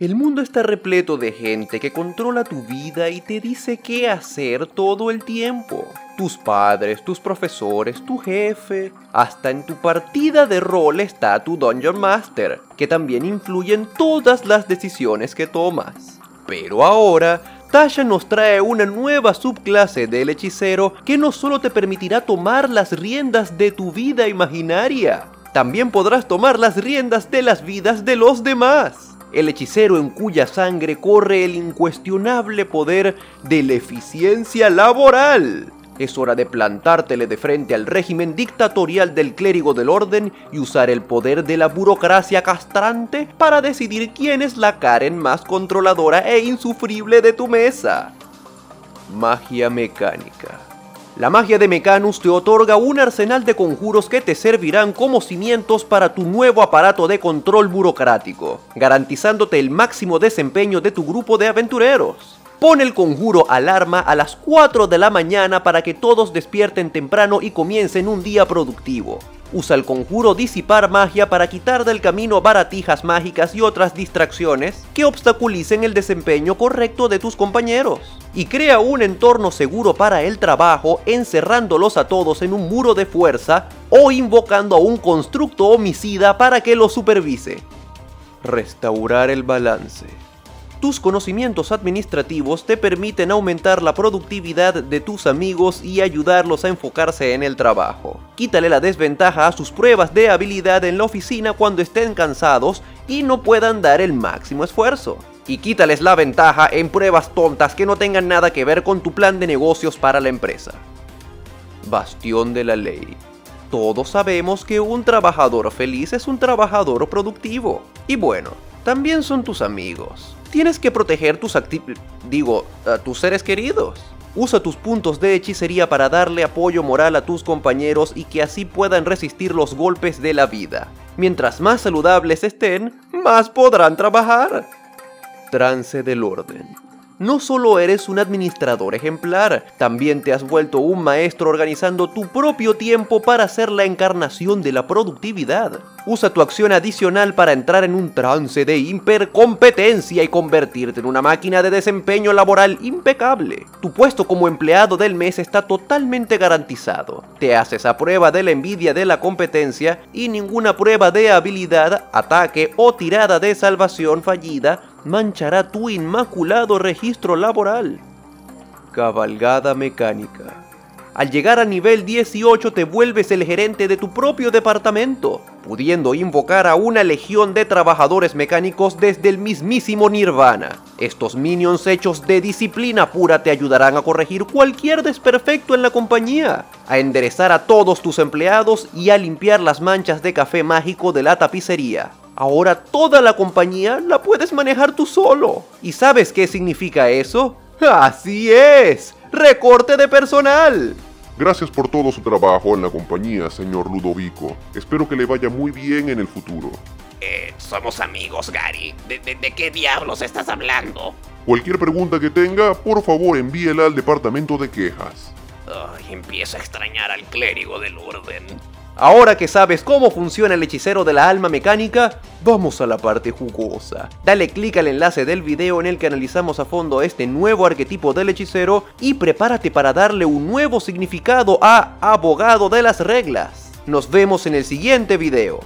El mundo está repleto de gente que controla tu vida y te dice qué hacer todo el tiempo. Tus padres, tus profesores, tu jefe. Hasta en tu partida de rol está tu Dungeon Master, que también influye en todas las decisiones que tomas. Pero ahora, Tasha nos trae una nueva subclase del hechicero que no solo te permitirá tomar las riendas de tu vida imaginaria, también podrás tomar las riendas de las vidas de los demás el hechicero en cuya sangre corre el incuestionable poder de la eficiencia laboral. Es hora de plantártele de frente al régimen dictatorial del clérigo del orden y usar el poder de la burocracia castrante para decidir quién es la Karen más controladora e insufrible de tu mesa. Magia mecánica. La magia de Mecanus te otorga un arsenal de conjuros que te servirán como cimientos para tu nuevo aparato de control burocrático, garantizándote el máximo desempeño de tu grupo de aventureros. Pon el conjuro alarma a las 4 de la mañana para que todos despierten temprano y comiencen un día productivo. Usa el conjuro disipar magia para quitar del camino baratijas mágicas y otras distracciones que obstaculicen el desempeño correcto de tus compañeros. Y crea un entorno seguro para el trabajo encerrándolos a todos en un muro de fuerza o invocando a un constructo homicida para que lo supervise. Restaurar el balance. Tus conocimientos administrativos te permiten aumentar la productividad de tus amigos y ayudarlos a enfocarse en el trabajo. Quítale la desventaja a sus pruebas de habilidad en la oficina cuando estén cansados y no puedan dar el máximo esfuerzo. Y quítales la ventaja en pruebas tontas que no tengan nada que ver con tu plan de negocios para la empresa. Bastión de la ley. Todos sabemos que un trabajador feliz es un trabajador productivo. Y bueno, también son tus amigos. Tienes que proteger tus digo, a tus seres queridos. Usa tus puntos de hechicería para darle apoyo moral a tus compañeros y que así puedan resistir los golpes de la vida. Mientras más saludables estén, más podrán trabajar. Trance del orden no solo eres un administrador ejemplar, también te has vuelto un maestro organizando tu propio tiempo para ser la encarnación de la productividad. Usa tu acción adicional para entrar en un trance de hipercompetencia y convertirte en una máquina de desempeño laboral impecable. Tu puesto como empleado del mes está totalmente garantizado. Te haces a prueba de la envidia de la competencia y ninguna prueba de habilidad, ataque o tirada de salvación fallida manchará tu inmaculado registro laboral. Cabalgada mecánica. Al llegar a nivel 18 te vuelves el gerente de tu propio departamento, pudiendo invocar a una legión de trabajadores mecánicos desde el mismísimo Nirvana. Estos minions hechos de disciplina pura te ayudarán a corregir cualquier desperfecto en la compañía, a enderezar a todos tus empleados y a limpiar las manchas de café mágico de la tapicería. Ahora toda la compañía la puedes manejar tú solo. ¿Y sabes qué significa eso? Así es, recorte de personal. Gracias por todo su trabajo en la compañía, señor Ludovico. Espero que le vaya muy bien en el futuro. Eh, somos amigos, Gary. ¿De, qué diablos estás hablando? Cualquier pregunta que tenga, por favor envíela al departamento de quejas. Ay, empiezo a extrañar al clérigo del orden. Ahora que sabes cómo funciona el hechicero de la alma mecánica, vamos a la parte jugosa. Dale clic al enlace del video en el que analizamos a fondo este nuevo arquetipo del hechicero y prepárate para darle un nuevo significado a abogado de las reglas. Nos vemos en el siguiente video.